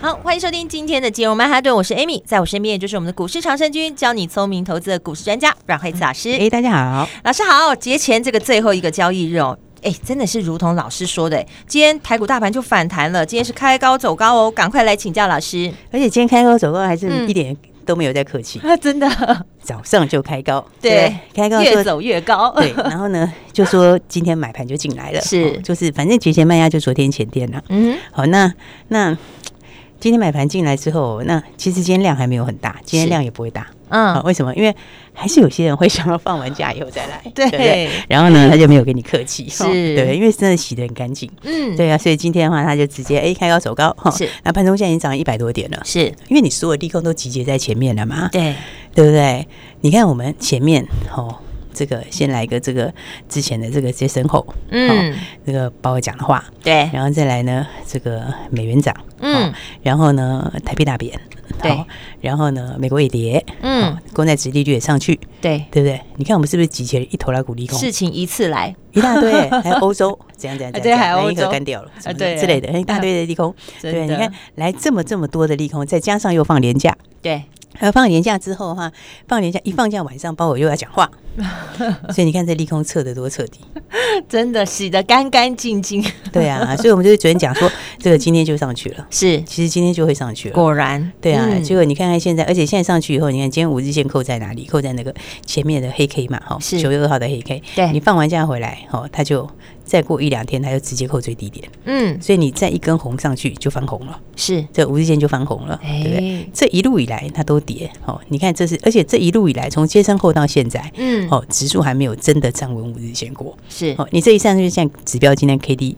好，欢迎收听今天的金融曼哈顿，我是 Amy，在我身边就是我们的股市长生军，教你聪明投资的股市专家阮慧慈老师。哎，大家好，老师好。节前这个最后一个交易日哦，哎，真的是如同老师说的，今天台股大盘就反弹了，今天是开高走高哦，赶快来请教老师。而且今天开高走高还是一点、嗯。都没有在客气啊！真的，早上就开高，对，对开高越走越高，对。然后呢，就说今天买盘就进来了，是、哦，就是反正节前卖压就昨天前天了、啊。嗯，好，那那今天买盘进来之后，那其实今天量还没有很大，今天量也不会大。嗯、哦，为什么？因为还是有些人会想要放完假以后再来，对，对，对。然后呢，他就没有跟你客气，是、哦，对，因为真的洗得很干净。嗯，对啊，所以今天的话，他就直接哎开高走高哈。是，那盘中现在已经涨了一百多点了。是，因为你所有利空都集结在前面了嘛。对，对不对？你看我们前面哦。这个先来一个这个之前的这个接身后，嗯，这个鲍尔讲的话，对，然后再来呢这个美元涨，嗯，然后呢台币大贬，对，然后呢美国也跌，嗯，公债殖利率也上去，对，对不对？你看我们是不是集结了一头拉股利空？事情一次来。一大堆，还有欧洲怎样怎样怎样，对，还有欧洲。干掉了啊，对。之类的，一大堆的利空，对，你看来这么这么多的利空，再加上又放年假，对。还有放年假之后的话，放年假一放假晚上，包我又要讲话，所以你看这利空测得多彻底，真的洗得干干净净。对啊，所以我们就是昨天讲说，这个今天就上去了。是，其实今天就会上去了。果然，对啊。结果你看看现在，而且现在上去以后，你看今天五日线扣在哪里？扣在那个前面的黑 K 嘛，哈，九月二号的黑 K。对，你放完假回来，哈，它就。再过一两天，它就直接扣最低点。嗯，所以你再一根红上去就翻红了。是，这五日线就翻红了，欸、对不对？这一路以来它都跌。哦，你看这是，而且这一路以来从接身后到现在，嗯，哦，指数还没有真的站稳五日线过。是，哦，你这一上去，像指标今天 K D，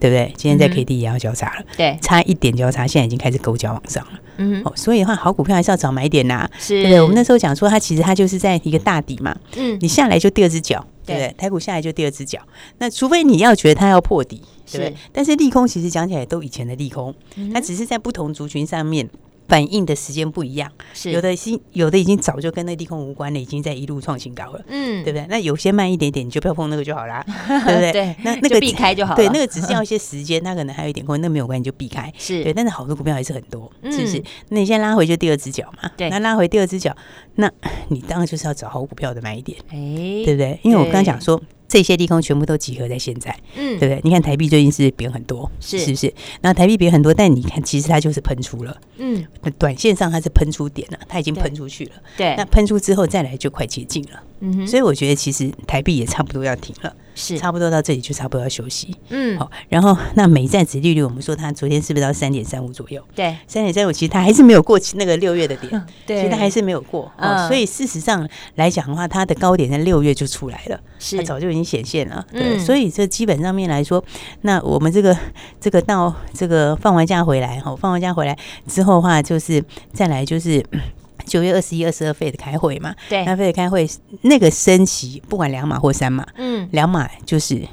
对不对？今天在 K D 也要交叉了。对、嗯，差一点交叉，现在已经开始勾脚往上了。嗯，哦，所以的话，好股票还是要早买点呐。是，对不对？我们那时候讲说，它其实它就是在一个大底嘛。嗯，你下来就第二只脚。对不对？台股下来就第二只脚，那除非你要觉得它要破底，对不对？但是利空其实讲起来都以前的利空，它只是在不同族群上面。反应的时间不一样，是有的已经有的已经早就跟那利空无关了，已经在一路创新高了，嗯，对不对？那有些慢一点点，你就不要碰那个就好啦，对不对？对，那那个避开就好了。对，那个只是要一些时间，它可能还有一点空，那没有关系，就避开。是对，但是好的股票还是很多，是不是？那你现在拉回就第二只脚嘛，对，那拉回第二只脚，那你当然就是要找好股票的买一点，哎，对不对？因为我刚刚讲说。这些利空全部都集合在现在，嗯，对不对？你看台币最近是贬很多，是是不是？那台币贬很多，但你看其实它就是喷出了，嗯，短线上它是喷出点了，它已经喷出去了，对，那喷出之后再来就快接近了，嗯哼，所以我觉得其实台币也差不多要停了。是。差不多到这里就差不多要休息，嗯，好，然后那美债值利率，我们说它昨天是不是到三点三五左右？对，三点三五，其实它还是没有过那个六月的点，对，其实它还是没有过，哦，所以事实上来讲的话，它的高点在六月就出来了，是，它早就已经显现了，对，所以这基本上面来说，那我们这个这个到这个放完假回来，哈，放完假回来之后的话，就是再来就是。九月二十一、二十二费的开会嘛，对，那费的开会那个升息，不管两码或三码，嗯，两码就是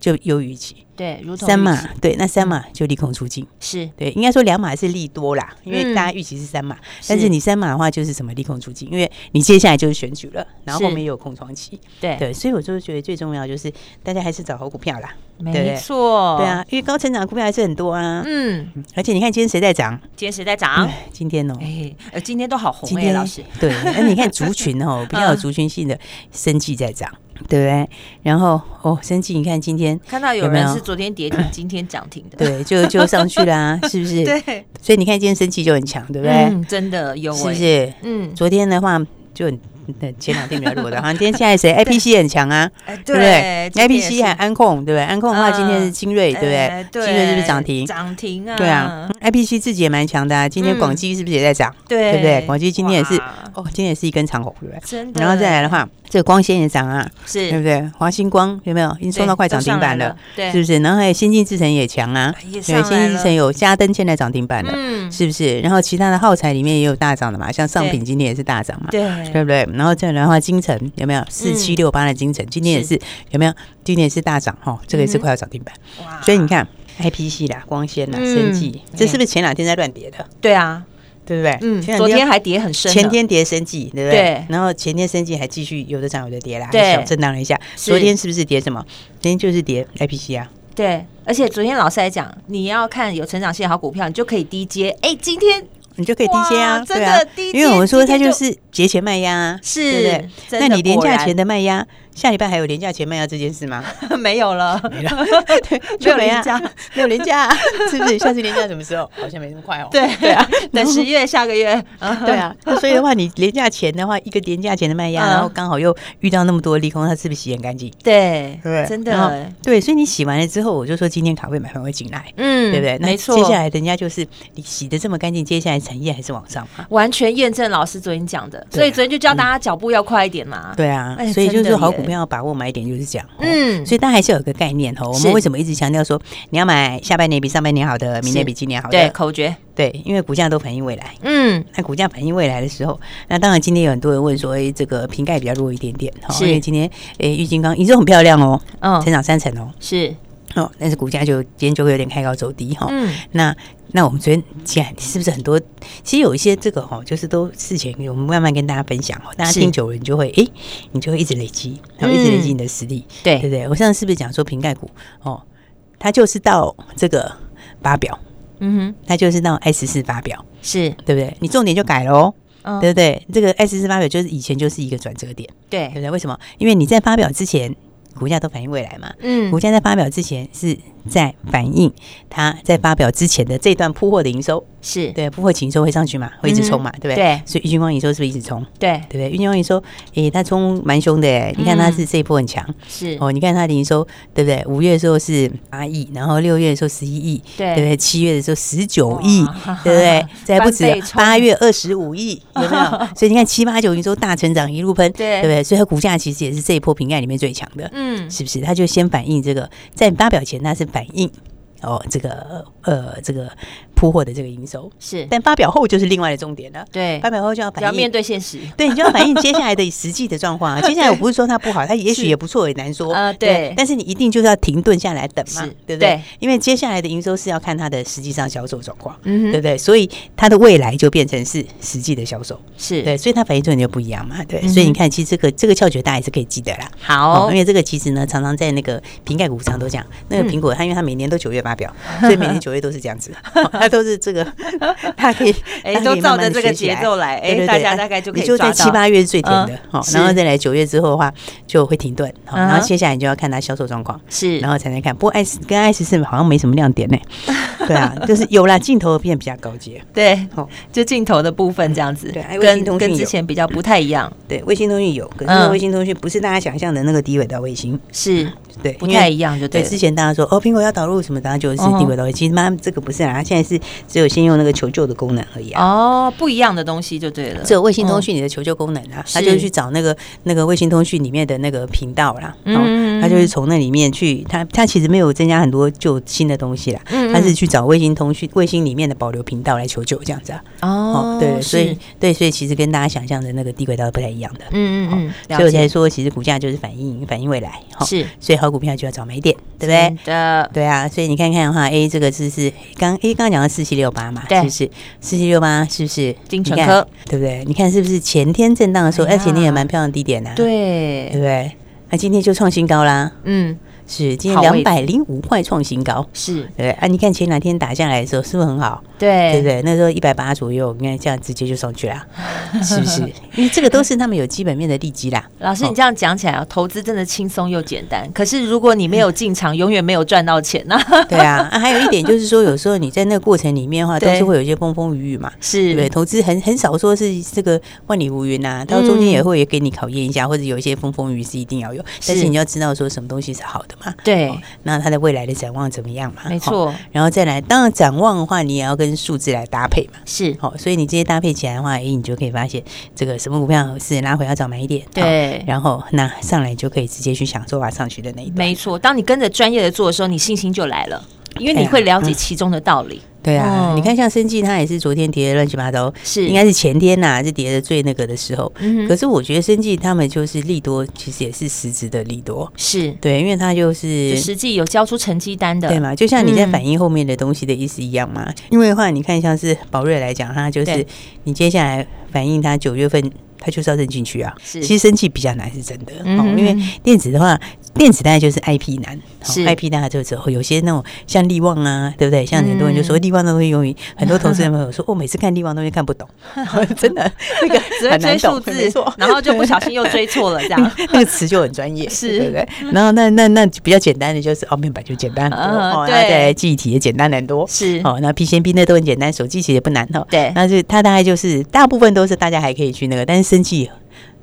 就优于预期。对，如同三码，对，那三码就利空出尽，是。对，应该说两码是利多啦，因为大家预期是三码，但是你三码的话就是什么利空出尽，因为你接下来就是选举了，然后后面也有空窗期，对。对，所以我就觉得最重要就是大家还是找好股票啦，没错，对啊，因为高成长股票还是很多啊，嗯，而且你看今天谁在涨？今天谁在涨？今天哦，哎，呃，今天都好红哎，老师，对，那你看族群哦，比较有族群性的生计在涨。对不对？然后哦，生气，你看今天看到有人是昨天跌停，今天涨停的，对，就就上去啦，是不是？对，所以你看今天生气就很强，对不对？嗯，真的有，是不是？嗯，昨天的话就对，前两天比较弱的，好像今天现在谁？I P C 很强啊，对不对？I P C 还安控，对不对？安控的话，今天是精锐，对不对？精锐是不是涨停？涨停啊！对啊，I P C 自己也蛮强的啊。今天广基是不是也在涨？对，对不对？广基今天也是，哦，今天也是一根长红，对不对？真的。然后再来的话，这个光纤也涨啊，是对不对？华星光有没有？已经冲到快涨停板了，对，是不是？然后还有先进制程也强啊，对，先进制程有嘉登现在涨停板了，嗯，是不是？然后其他的耗材里面也有大涨的嘛，像上品今天也是大涨嘛，对，对不对？然后再来的话，金城有没有？四七六八的金城今天也是有没有？今天也是大涨哈，这个也是快要涨停板，哇！所以你看，I P C 啦，光纤啦，生技，这是不是前两天在乱跌的？对啊。对不对？嗯，昨天还跌很深，前天跌生技，对不对？对。然后前天生技还继续有的涨有的跌啦，对，小震荡了一下。昨天是不是跌什么？昨天就是跌 IPC 啊。对，而且昨天老师还讲，你要看有成长性好股票，你就可以低接。哎，今天你就可以低接啊，真的低接，因为我们说它就是节前卖压啊，是，对不对？那你廉价前的卖压。下礼拜还有廉价前卖压这件事吗？没有了，没了，对，没有连假，没有连假，是不是？下次廉价什么时候？好像没那么快哦。对对啊，等十月下个月。对啊，所以的话，你廉价前的话，一个廉价前的卖压，然后刚好又遇到那么多利空，它是不是洗很干净？对对，真的。对，所以你洗完了之后，我就说今天卡位买盘会进来，嗯，对不对？没错。接下来人家就是你洗的这么干净，接下来产业还是往上嘛？完全验证老师昨天讲的，所以昨天就教大家脚步要快一点嘛。对啊，所以就是好股票。要把握买点就是这样，嗯，所以大家还是有一个概念哦。我们为什么一直强调说你要买下半年比上半年好的，明年比今年好的？对，口诀，对，因为股价都反映未来。嗯，那股价反映未来的时候，那当然今天有很多人问说，哎，这个瓶盖比较弱一点点，因为今天哎，玉金刚营收很漂亮哦，嗯，成长三成哦，是哦，但是股价就今天就会有点开高走低哈。嗯，那。那我们昨天讲是不是很多？其实有一些这个哈，就是都事前我们慢慢跟大家分享哦，大家听久了，你就会哎，你就会一直累积，然后一直累积你的实力，对对不对？我上次是不是讲说瓶盖股哦，它就是到这个发表，嗯哼，它就是到 S 四发表，是对不对？你重点就改了哦，对不对？这个 S 四发表就是以前就是一个转折点，对对不对？为什么？因为你在发表之前，股价都反映未来嘛，嗯，股价在发表之前是。在反映它在发表之前的这段铺货的营收是对铺货营收会上去嘛，会一直冲嘛，对不对？对，所以玉金光营收是不是一直冲？对，对不对？玉金光营收，诶，它冲蛮凶的诶，你看它是这一波很强，是哦，你看它的营收，对不对？五月的时候是八亿，然后六月的时候十一亿，对不对？七月的时候十九亿，对不对？再不止八月二十五亿，有没有？所以你看七八九营收大成长，一路喷，对不对？所以它股价其实也是这一波瓶盖里面最强的，嗯，是不是？它就先反映这个，在发表前它是。反映哦，这个呃，这个。铺货的这个营收是，但发表后就是另外的重点了。对，发表后就要反映，要面对现实。对，你就要反映接下来的实际的状况啊。接下来我不是说它不好，它也许也不错，也难说。呃，对。但是你一定就是要停顿下来等嘛，对不对？因为接下来的营收是要看它的实际上销售状况，对不对？所以它的未来就变成是实际的销售，是对，所以它反映重点就不一样嘛。对，所以你看，其实这个这个窍诀大家也是可以记得啦。好，因为这个其实呢，常常在那个瓶盖股上都讲，那个苹果它因为它每年都九月发表，所以每年九月都是这样子，它都是这个。他可以，哎，都照着这个节奏来，哎，大家大概就可以。就在七八月是最甜的，好，然后再来九月之后的话，就会停顿，好，然后接下来你就要看它销售状况，是，然后才能看。不过 S 跟 S 四好像没什么亮点呢，对啊，就是有了，镜头变比较高阶，对，好，就镜头的部分这样子，对，卫星通讯跟之前比较不太一样，对，卫星通讯有，可是卫星通讯不是大家想象的那个低轨道卫星，是。对，不太一样，就对。之前大家说哦，苹果要导入什么，当然就是低轨道。其实妈，这个不是啊，它现在是只有先用那个求救的功能而已啊。哦，不一样的东西就对了。只有卫星通讯里的求救功能啊，它就是去找那个那个卫星通讯里面的那个频道啦。嗯，它就是从那里面去，它它其实没有增加很多旧新的东西啦。嗯，它是去找卫星通讯卫星里面的保留频道来求救这样子啊。哦，对，所以对，所以其实跟大家想象的那个低轨道不太一样的。嗯嗯嗯。所以我才说，其实股价就是反映反映未来。是，所以好。股票就要找买点，对不对？的，对啊，所以你看看的话，A 这个是是刚 A 刚刚讲的四七六八嘛，是不是？四七六八是不是？精准科，对不对？你看是不是前天震荡的时候，哎，前天也蛮漂亮的低点的，对，对不对？那今天就创新高啦，嗯，是今天两百零五块创新高，是对啊。你看前两天打下来的时候，是不是很好？对对不对？那时候一百八左右，你看这样直接就上去了，是不是？因为这个都是他们有基本面的利基啦。老师，你这样讲起来啊，投资真的轻松又简单。可是如果你没有进场，永远没有赚到钱呐。对啊，还有一点就是说，有时候你在那个过程里面的话，都是会有一些风风雨雨嘛。是对，投资很很少说是这个万里无云呐，到中间也会也给你考验一下，或者有一些风风雨雨是一定要有。但是你要知道说什么东西是好的嘛。对，那它的未来的展望怎么样嘛？没错。然后再来，当然展望的话，你也要跟数字来搭配嘛。是，好，所以你这些搭配起来的话，哎，你就可以发现这个什么股票是拉回要早买一点。对，然后那上来就可以直接去享受啊上去的那一段。没错，当你跟着专业的做的时候，你信心就来了，因为你会了解其中的道理。对啊，你看像生计，它也是昨天跌的乱七八糟，是应该是前天呐，是跌的最那个的时候。可是我觉得生计他们就是利多，其实也是实质的利多。是对，因为它就是实际有交出成绩单的，对嘛？就像你在反映后面的东西的意思一样嘛。因为的话，你看像是宝瑞来讲，它就是你接下来反映它九月份。它就是要认进去啊，其实生气比较难，是真的。嗯、因为电子的话，电子大概就是 IP 难，是。IP 大概就之后有些那种像力旺啊，对不对？像很多人就说力旺的东西很多投资人朋友说，我 每次看力旺东西看不懂，真的 那个只会追数字，然后就不小心又追错了，这样。那个词就很专业，是。对不对？然后那那那比较简单的就是哦，面板就简单很多，对，记忆体也简单很多，是。哦，那 PCB 那都很简单，手机其实也不难哦，对，那就它大概就是大部分都是大家还可以去那个，但是。生气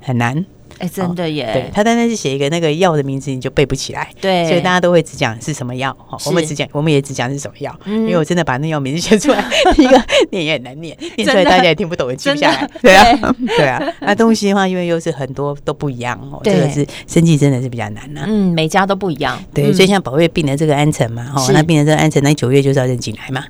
很难。哎，真的耶！对，他单单是写一个那个药的名字，你就背不起来。对，所以大家都会只讲是什么药。好，我们只讲，我们也只讲是什么药。因为我真的把那药名字写出来，一个念也很难念，念出来大家也听不懂，也记不下来。对啊，对啊。那东西的话，因为又是很多都不一样哦。这个是生计真的是比较难呐。嗯，每家都不一样。对，所以像宝瑞病的这个安诚嘛，哈，那病的这个安诚，那九月就是要认进来嘛。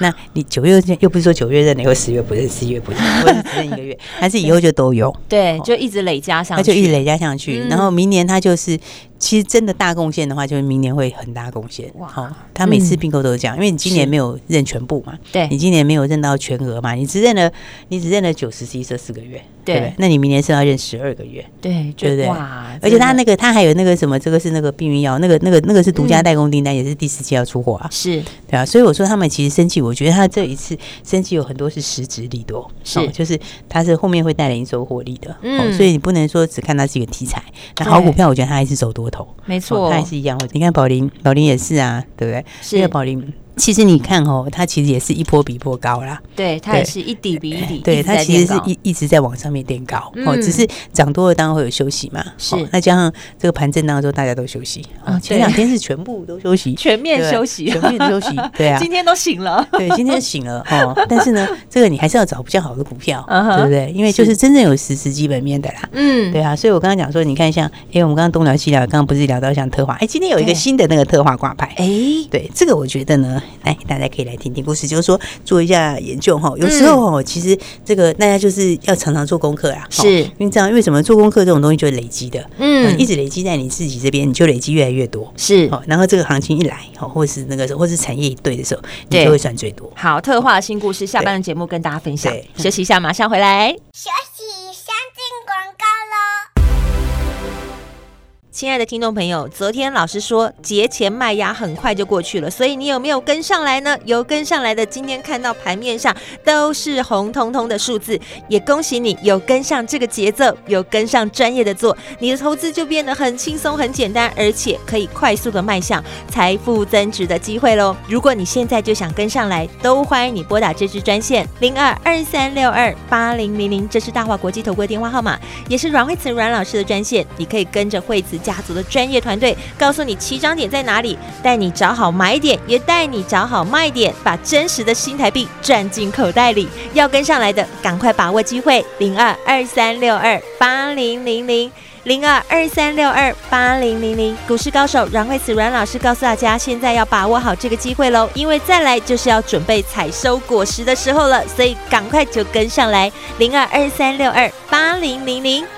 那你九月又不是说九月认了，以后十月不认，十一月不认，或者只认一个月，还是以后就都有？对，就一直累加上去，那就一直累加上去。然后明年他就是。其实真的大贡献的话，就是明年会很大贡献。哇！好，他每次并购都是这样，因为你今年没有认全部嘛，对，你今年没有认到全额嘛，你只认了，你只认了九十 C 这四个月，对，那你明年是要认十二个月，对，对不对？哇！而且他那个他还有那个什么，这个是那个避孕药，那个那个那个是独家代工订单，也是第四季要出货啊，是，对啊。所以我说他们其实生气，我觉得他这一次生气有很多是实质利多，是，就是他是后面会带来营收获利的，嗯，所以你不能说只看它是一个题材，那好股票我觉得它还是走多头，没错。还是一样，你看宝林，宝林也是啊，对不对？是宝林。其实你看哦，它其实也是一波比一波高啦。对，它也是一底比一底。对，它其实是一一直在往上面垫高哦，只是涨多了当然会有休息嘛。是，那加上这个盘震当中大家都休息啊，前两天是全部都休息，全面休息，全面休息。对啊，今天都醒了。对，今天醒了哦。但是呢，这个你还是要找比较好的股票，对不对？因为就是真正有实质基本面的啦。嗯，对啊。所以我刚刚讲说，你看像，哎，我们刚刚东聊西聊，刚刚不是聊到像特化，哎，今天有一个新的那个特化挂牌。哎，对，这个我觉得呢，哎，大家可以。来听听故事，就是说做一下研究哈。有时候哦，其实这个大家就是要常常做功课啊。是，因为这样，因为什么？做功课这种东西就是累积的，嗯，一直累积在你自己这边，你就累积越来越多。是，然后这个行情一来，或是那个时候，或是产业一对的时候，你就会赚最多。好，特化新故事，下班的节目跟大家分享。休息一下，马上回来。亲爱的听众朋友，昨天老师说节前卖压很快就过去了，所以你有没有跟上来呢？有跟上来的，今天看到盘面上都是红彤彤的数字，也恭喜你有跟上这个节奏，有跟上专业的做，你的投资就变得很轻松、很简单，而且可以快速的迈向财富增值的机会喽。如果你现在就想跟上来，都欢迎你拨打这支专线零二二三六二八零零零，这是大华国际投顾电话号码，也是阮慧慈阮老师的专线，你可以跟着惠慈。家族的专业团队告诉你起涨点在哪里，带你找好买点，也带你找好卖点，把真实的新台币赚进口袋里。要跟上来的，赶快把握机会，零二二三六二八零零零零二二三六二八零零零。股市高手阮慧慈阮老师告诉大家，现在要把握好这个机会喽，因为再来就是要准备采收果实的时候了，所以赶快就跟上来，零二二三六二八零零零。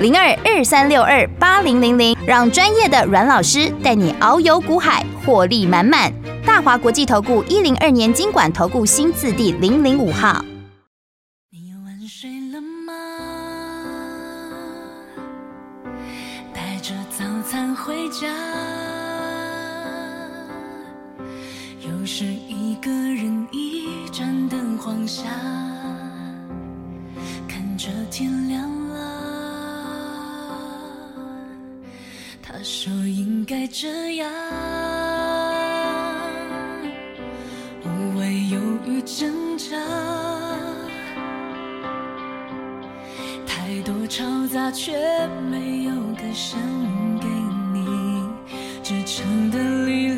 零二二三六二八零零零，让专业的阮老师带你遨游股海，获利满满。大华国际投顾一零二年金管投顾新字第零零五号。你晚睡了吗？带着早餐回家，又是一个人一盏灯晃下，看着天亮他说应该这样，无谓犹豫挣扎，太多嘈杂却没有歌声给你。支撑的力量，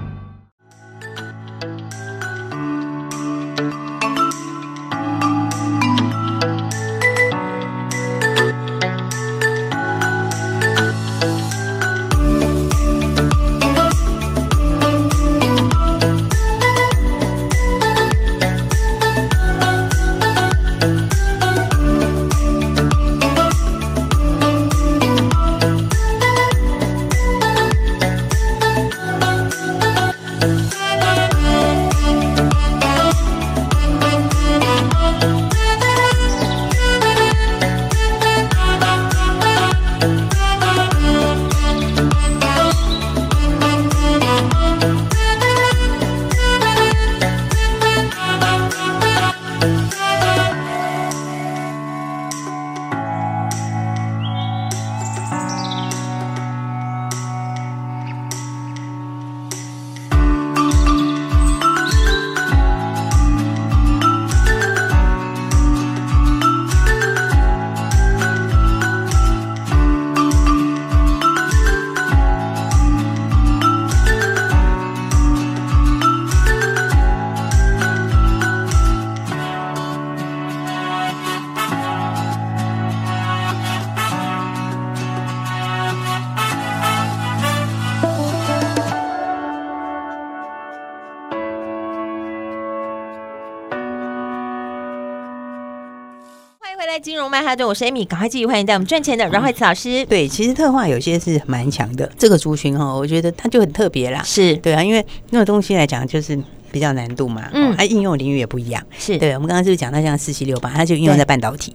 融曼哈顿，我是 Amy，赶快继续欢迎带我们赚钱的阮慧慈老师。对，其实特化有些是蛮强的，这个族群哈，我觉得它就很特别啦。是对啊，因为那个东西来讲就是比较难度嘛，嗯，它应用领域也不一样。是对，我们刚刚是不是讲到像四七六八，它就应用在半导体，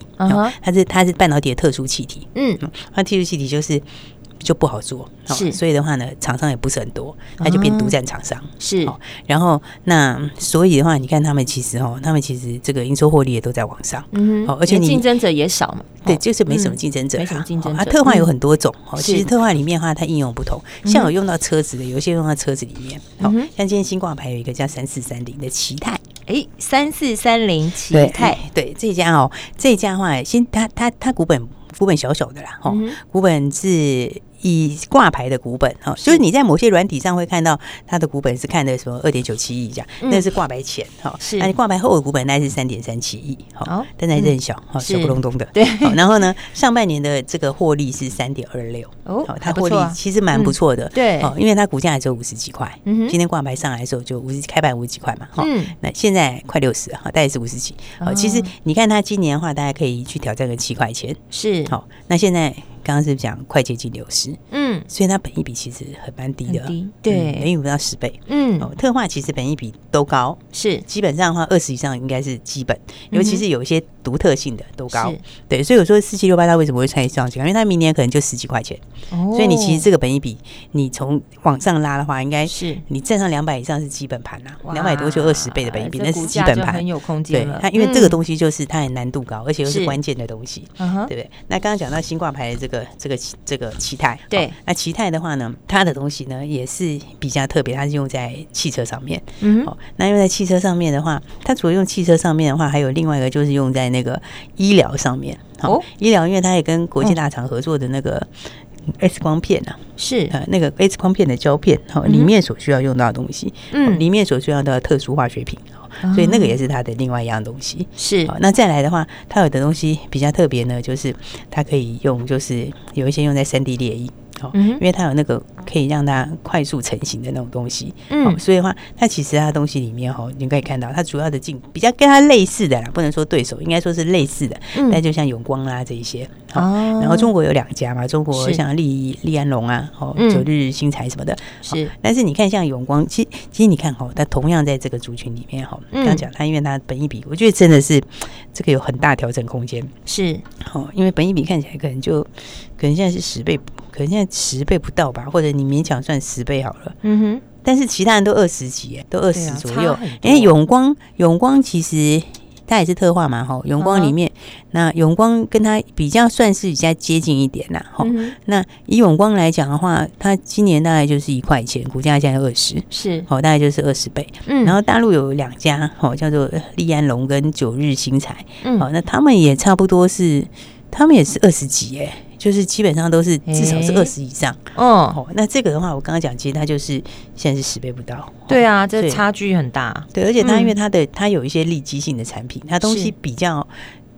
它是它是半导体的特殊气体，嗯，它特殊气体就是。就不好做，是，所以的话呢，厂商也不是很多，它就变独占厂商，是。然后那所以的话，你看他们其实哦，他们其实这个营收获利也都在往上，嗯，而且竞争者也少嘛，对，就是没什么竞争者，没什么竞争者。它特化有很多种哦，其实特化里面的话，它应用不同，像有用到车子的，有些用到车子里面，好，像今天新挂牌有一个叫三四三零的奇泰，哎，三四三零奇泰，对，这家哦，这家的话，先它它它股本股本小小的啦，哈，股本是。以挂牌的股本哈，就是你在某些软体上会看到它的股本是看的什么二点九七亿这样，那是挂牌前哈，是。那你挂牌后的股本那是三点三七亿，好，但还是很小哈，小不隆咚的。对，然后呢，上半年的这个获利是三点二六，哦，它获利其实蛮不错的，对，哦，因为它股价也只有五十几块，嗯，今天挂牌上来的时候就五十开盘五十几块嘛，哈，那现在快六十哈，大概是五十几，哦，其实你看它今年的话，大家可以去挑战个七块钱，是，好，那现在。刚刚是讲快接近流失，嗯，所以它本益比其实很蛮低的，低对，本益比不到十倍，嗯，哦，特化其实本益比都高，是。基本上的话二十以上应该是基本，尤其是有一些独特性的都高，对，所以我说四七六八它为什么会创上去？因为它明年可能就十几块钱，所以你其实这个本益比你从往上拉的话，应该是。你站上两百以上是基本盘啦，两百多就二十倍的本益比，那是基本盘，很有空间，对，它因为这个东西就是它很难度高，而且又是关键的东西，对不对？那刚刚讲到新挂牌的这个。这个这个期待对，那奇泰的话呢，它的东西呢也是比较特别，它是用在汽车上面。嗯，哦，那用在汽车上面的话，它除了用汽车上面的话，还有另外一个就是用在那个医疗上面。哦，医疗，因为它也跟国际大厂合作的那个 X 光片啊，是呃那个 X 光片的胶片，哈，里面所需要用到的东西，嗯，里面所需要的特殊化学品。所以那个也是它的另外一样东西，是。那再来的话，它有的东西比较特别呢，就是它可以用，就是有一些用在三 D 列印。哦，因为它有那个可以让它快速成型的那种东西，嗯，所以的话，它其实它东西里面哈，你可以看到它主要的镜比较跟它类似的啦，不能说对手，应该说是类似的，嗯，但就像永光啦这一些，哦，然后中国有两家嘛，中国像利利安龙啊，哦，九日新材什么的，是，但是你看像永光，其实其实你看哈，它同样在这个族群里面哈，刚讲它因为它本一比，我觉得真的是这个有很大调整空间，是，哦，因为本一比看起来可能就可能现在是十倍。可能现在十倍不到吧，或者你勉强算十倍好了。嗯哼，但是其他人都二十几，都二十左右。哎，永光，永光其实它也是特化嘛，哈。永光里面，那永光跟它比较算是比较接近一点啦，哈。那以永光来讲的话，它今年大概就是一块钱，股价现在二十，是，好，大概就是二十倍。嗯，然后大陆有两家，好，叫做利安龙跟九日新材，嗯，好，那他们也差不多是，他们也是二十几，哎。就是基本上都是至少是二十以上，嗯哦，那这个的话，我刚刚讲，其实它就是现在是十倍不到。对啊，这差距很大。对，而且它因为它的它有一些利基性的产品，它东西比较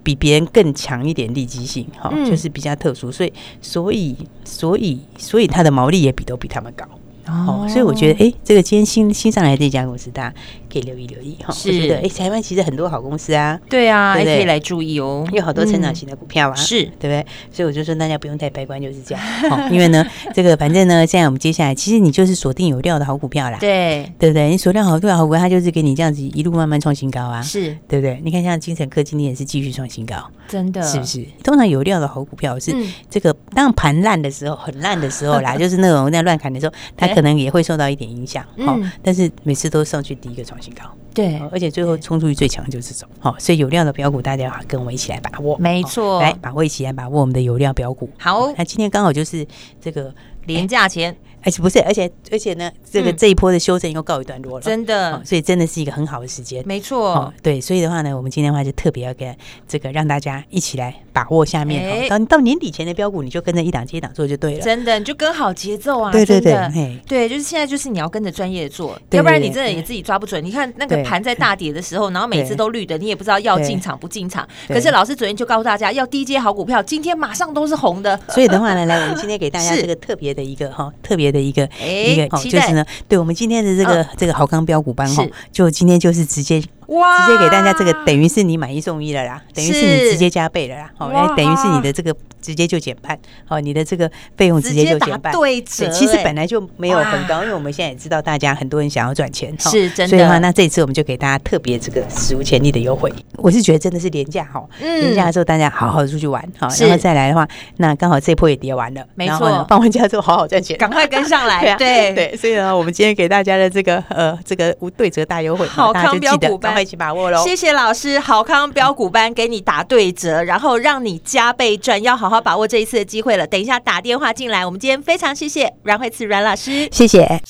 比别人更强一点利基性，哈，就是比较特殊，所以所以所以所以它的毛利也比都比他们高。哦，所以我觉得，哎，这个今天新新上来的这家公司，大家可以留意留意哈。是的，哎，台湾其实很多好公司啊，对啊，还可以来注意哦，有好多成长型的股票啊，是对不对？所以我就说大家不用太悲观，就是这样。好，因为呢，这个反正呢，现在我们接下来，其实你就是锁定有料的好股票啦，对对不对？你锁定好股票好股票，它就是给你这样子一路慢慢创新高啊，是对不对？你看像精成科今天也是继续创新高，真的是不是？通常有料的好股票是这个，当盘烂的时候，很烂的时候啦，就是那种在乱砍的时候，它可能也会受到一点影响，好，但是每次都上去第一个创新高，对，而且最后冲出去最强就是这种，好，所以有料的标股大家要跟我们一起来把握，没错，来把握一起来把握我们的有料标股。好，那今天刚好就是这个廉价前。而且不是，而且而且呢，这个这一波的修正又告一段落了，真的，所以真的是一个很好的时间，没错，对，所以的话呢，我们今天的话就特别要跟这个让大家一起来把握下面，到到年底前的标股，你就跟着一档接一档做就对了，真的，你就跟好节奏啊，对对对，对，就是现在就是你要跟着专业做，要不然你真的也自己抓不准。你看那个盘在大跌的时候，然后每次都绿的，你也不知道要进场不进场。可是老师昨天就告诉大家要低阶好股票，今天马上都是红的。所以的话呢，来，我们今天给大家 这个特别的一个哈，特别的一个。一个就是呢，对我们今天的这个这个豪康标股班哈，就今天就是直接哇，直接给大家这个等于是你买一送一了啦，等于是你直接加倍了啦，好，来等于是你的这个。直接就减半，好，你的这个费用直接就减半。对，其实本来就没有很高，因为我们现在也知道，大家很多人想要赚钱，是真的。所以的话，那这一次我们就给大家特别这个史无前例的优惠。我是觉得真的是廉价哈，廉价的时候大家好好出去玩哈，然后再来的话，那刚好这波也跌完了，没错，放完假之后好好赚钱，赶快跟上来。对对，所以呢，我们今天给大家的这个呃这个无对折大优惠，好康标股班，赶快一起把握喽。谢谢老师，好康标股班给你打对折，然后让你加倍赚，要好好把握这一次的。机会了，等一下打电话进来。我们今天非常谢谢阮慧慈阮老师，谢谢。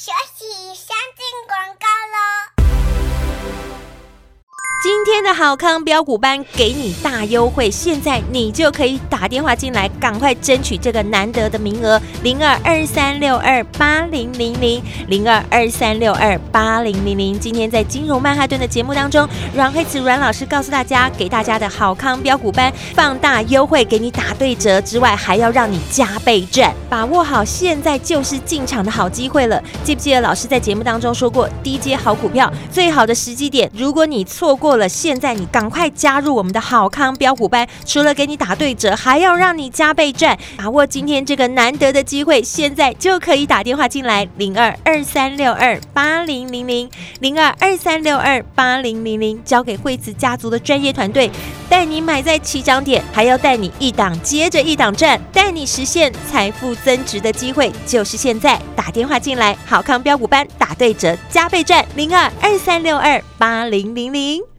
今天的好康标股班给你大优惠，现在你就可以打电话进来，赶快争取这个难得的名额，零二二三六二八零零零零二二三六二八零零零。今天在金融曼哈顿的节目当中，阮慧慈阮老师告诉大家，给大家的好康标股班放大优惠，给你打对折之外，还要让你加倍赚，把握好现在就是进场的好机会了。记不记得老师在节目当中说过，低阶好股票最好的时机点，如果你错过。过了，现在你赶快加入我们的好康标股班，除了给你打对折，还要让你加倍赚。把握今天这个难得的机会，现在就可以打电话进来，零二二三六二八零零零零二二三六二八零零零，交给惠慈家族的专业团队，带你买在起涨点，还要带你一档接着一档赚，带你实现财富增值的机会，就是现在打电话进来，好康标股班打对折加倍赚，零二二三六二八零零零。